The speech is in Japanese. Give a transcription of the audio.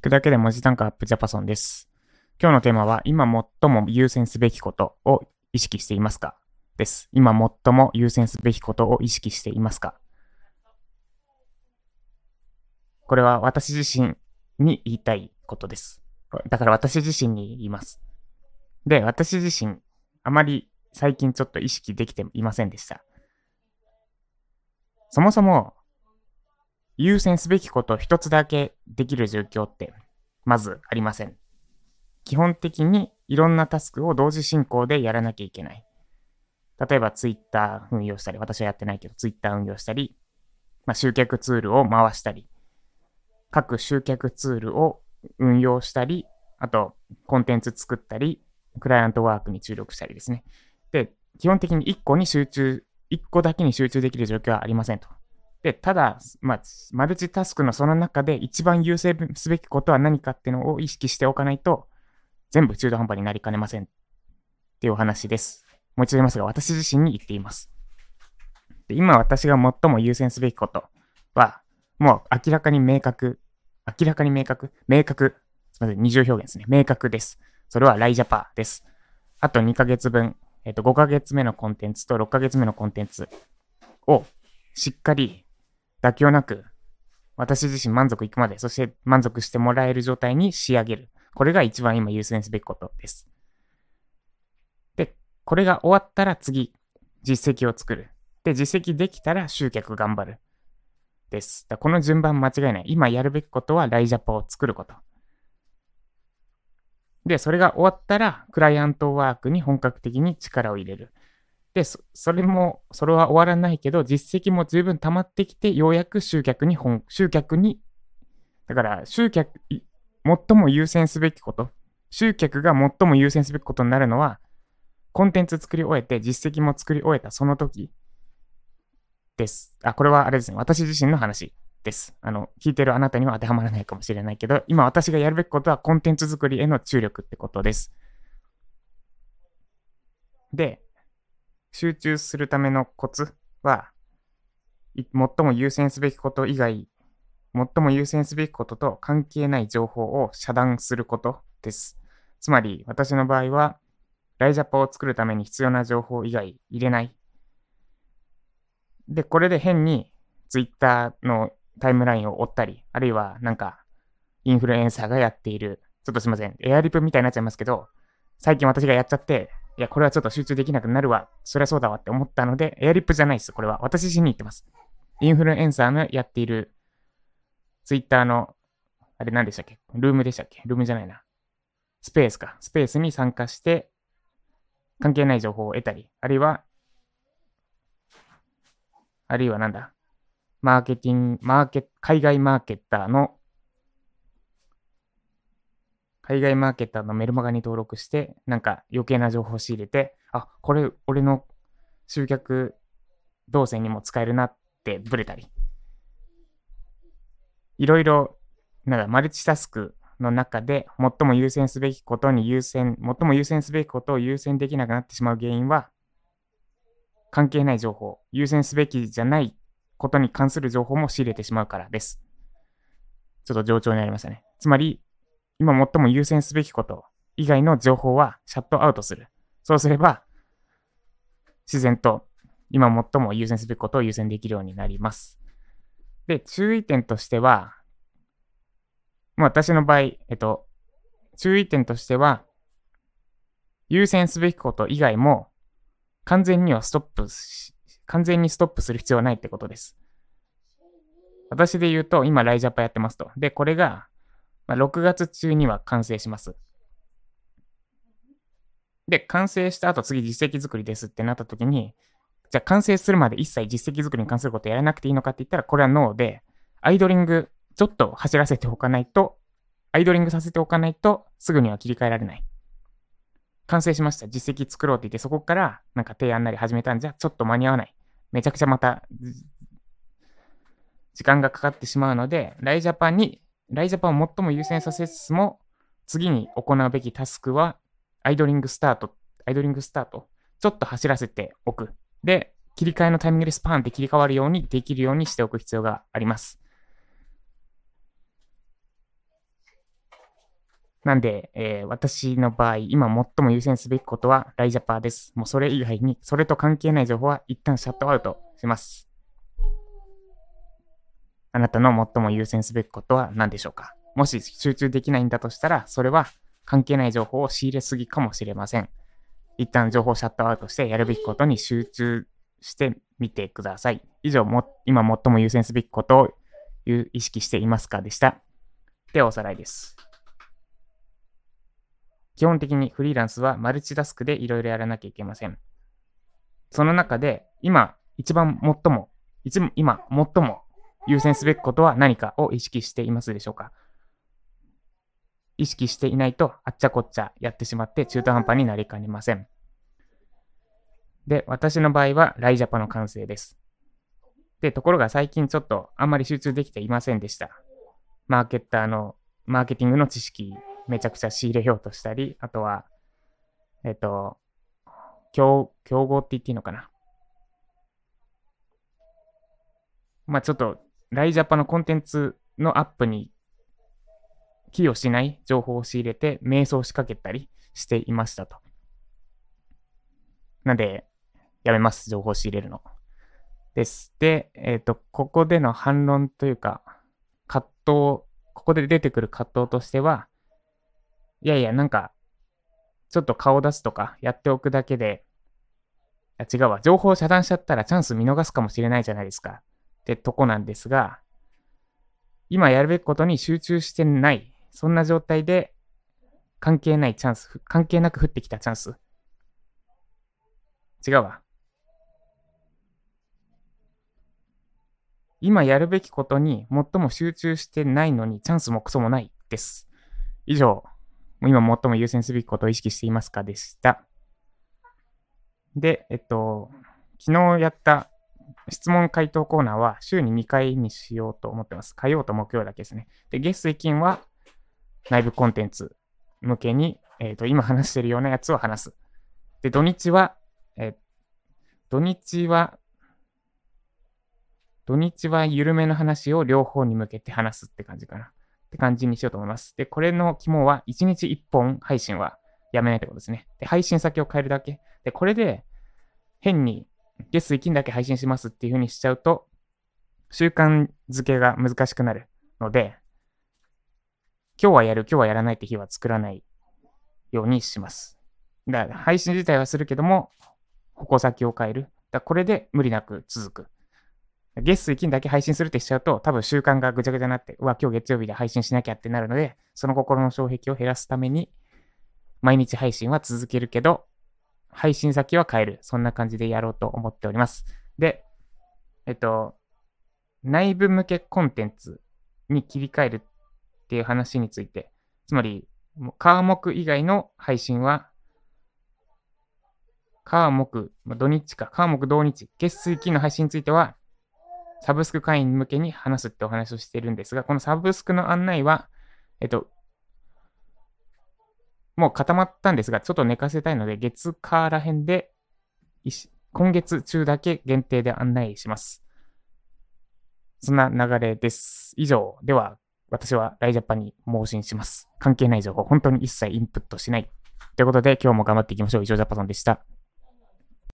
聞くだけで文字単価アップジャパソンです。今日のテーマは、今最も優先すべきことを意識していますか？です。今最も優先すべきことを意識していますか？これは私自身に言いたいことです。だから私自身に言います。で、私自身、あまり最近ちょっと意識できていませんでした。そもそも、優先すべきことを一つだけできる状況って、まずありません。基本的にいろんなタスクを同時進行でやらなきゃいけない。例えばツイッター運用したり、私はやってないけどツイッター運用したり、まあ、集客ツールを回したり、各集客ツールを運用したり、あとコンテンツ作ったり、クライアントワークに注力したりですね。で、基本的に1個に集中、1個だけに集中できる状況はありませんと。で、ただ、まあ、マルチタスクのその中で一番優先すべきことは何かっていうのを意識しておかないと、全部中途半端になりかねませんっていうお話です。もう一度言いますが、私自身に言っています。で今私が最も優先すべきことは、もう明らかに明確、明らかに明確、明確、すみません、二重表現ですね。明確です。それはライジャパーです。あと2ヶ月分、えっ、と、5ヶ月目のコンテンツと6ヶ月目のコンテンツをしっかり妥協なく、私自身満足いくまで、そして満足してもらえる状態に仕上げる。これが一番今優先すべきことです。で、これが終わったら次、実績を作る。で、実績できたら集客頑張る。です。だこの順番間違いない。今やるべきことはライジャパを作ること。で、それが終わったら、クライアントワークに本格的に力を入れる。で、それも、それは終わらないけど、実績も十分溜まってきて、ようやく集客に本、集客に、だから、集客、最も優先すべきこと、集客が最も優先すべきことになるのは、コンテンツ作り終えて、実績も作り終えたその時です。あ、これはあれですね。私自身の話です。あの、聞いてるあなたには当てはまらないかもしれないけど、今私がやるべきことはコンテンツ作りへの注力ってことです。で、集中するためのコツは、最も優先すべきこと以外、最も優先すべきことと関係ない情報を遮断することです。つまり、私の場合は、ライジャパを作るために必要な情報以外入れない。で、これで変に Twitter のタイムラインを追ったり、あるいはなんか、インフルエンサーがやっている、ちょっとすいません、エアリプみたいになっちゃいますけど、最近私がやっちゃって、いや、これはちょっと集中できなくなるわ。そりゃそうだわって思ったので、エアリップじゃないです。これは。私自身に言ってます。インフルエンサーのやっている、ツイッターの、あれ何でしたっけ？ルームでしたっけ？ルームじゃないな。スペースか。スペースに参加して、関係ない情報を得たり、あるいは、あるいはなんだ、マーケティング、マーケ、海外マーケッターの海外マーケッターのメルマガに登録して、なんか余計な情報を仕入れて、あ、これ俺の集客動線にも使えるなってブレたり。いろいろ、なんだ、マルチタスクの中で最も優先すべきことに優先、最も優先すべきことを優先できなくなってしまう原因は、関係ない情報、優先すべきじゃないことに関する情報も仕入れてしまうからです。ちょっと冗長になりましたね。つまり、今最も優先すべきこと以外の情報はシャットアウトする。そうすれば、自然と今最も優先すべきことを優先できるようになります。で、注意点としては、私の場合、えっと、注意点としては、優先すべきこと以外も完全にはストップし完全にストップする必要はないってことです。私で言うと、今、ライジャパやってますと。で、これがまあ、6月中には完成します。で、完成した後次実績作りですってなった時に、じゃあ完成するまで一切実績作りに関することやらなくていいのかって言ったら、これはノーで、アイドリングちょっと走らせておかないと、アイドリングさせておかないと、すぐには切り替えられない。完成しました。実績作ろうって言って、そこからなんか提案なり始めたんじゃ、ちょっと間に合わない。めちゃくちゃまた、時間がかかってしまうので、ライジャパンにライジャパンを最も優先させつつも、次に行うべきタスクは、アイドリングスタート、アイドリングスタート、ちょっと走らせておく。で、切り替えのタイミングでスパンって切り替わるようにできるようにしておく必要があります。なんで、えー、私の場合、今最も優先すべきことはライジャパンです。もうそれ以外に、それと関係ない情報は一旦シャットアウトします。あなたの最も優先すべきことは何でしょうか？もし集中できないんだとしたら、それは関係ない情報を仕入れすぎかもしれません。一旦情報シャットアウトしてやるべきことに集中してみてください。以上、も今最も優先すべきことを意識していますかでした。ではおさらいです。基本的にフリーランスはマルチタスクでいろいろやらなきゃいけません。その中で、今、一番最も、今、最も優先すべきことは何かを意識していますでしょうか？意識していないと、あっちゃこっちゃやってしまって中途半端になりかねません。で、私の場合は、ライジャパの完成です。で、ところが最近ちょっとあんまり集中できていませんでした。マーケッターの、マーケティングの知識めちゃくちゃ仕入れようとしたり、あとは、えっと、競競合って言っていいのかな？まあちょっと、ライジャパのコンテンツのアップに寄与しない情報を仕入れて、瞑想しかけたりしていましたと。なんで、やめます、情報を仕入れるの。です。で、えっ、ー、と、ここでの反論というか、葛藤、ここで出てくる葛藤としては、いやいや、なんか、ちょっと顔出すとかやっておくだけで、違うわ、情報を遮断しちゃったらチャンス見逃すかもしれないじゃないですか。ってとこなんですが、今やるべきことに集中してない、そんな状態で関係ないチャンス、関係なく降ってきたチャンス。違うわ。今やるべきことに最も集中してないのにチャンスもクソもないです。以上、今最も優先すべきことを意識していますかでした。で、えっと、昨日やった質問回答コーナーは週に2回にしようと思ってます。火曜と木曜だけですね。で、月水金は内部コンテンツ向けに、えっ、と、今話してるようなやつを話す。で、土日は、え土日は、土日は緩めの話を両方に向けて話すって感じかな。って感じにしようと思います。で、これの肝は1日1本配信はやめないってことですね。で、配信先を変えるだけ。で、これで変に月水金だけ配信しますっていう風にしちゃうと、習慣づけが難しくなるので、今日はやる、今日はやらないって日は作らないようにします。だから配信自体はするけども、矛先を変える。だこれで無理なく続く。月水金だけ配信するってしちゃうと、多分習慣がぐちゃぐちゃになって、うわ、今日月曜日で配信しなきゃってなるので、その心の障壁を減らすために、毎日配信は続けるけど、配信先は変える。そんな感じでやろうと思っております。で、えっと、内部向けコンテンツに切り替えるっていう話について、つまり、科目以外の配信は、科目、土日か、科目土日、月水金の配信については、サブスク会員向けに話すってお話をしてるんですが、このサブスクの案内は、えっと、もう固まったんですが、ちょっと寝かせたいので、月火ら辺で、今月中だけ限定で案内します。そんな流れです。以上、では、私はライジャパンに盲信します。関係ない情報、本当に一切インプットしない。ということで、今日も頑張っていきましょう。以上、ジャパソンでした。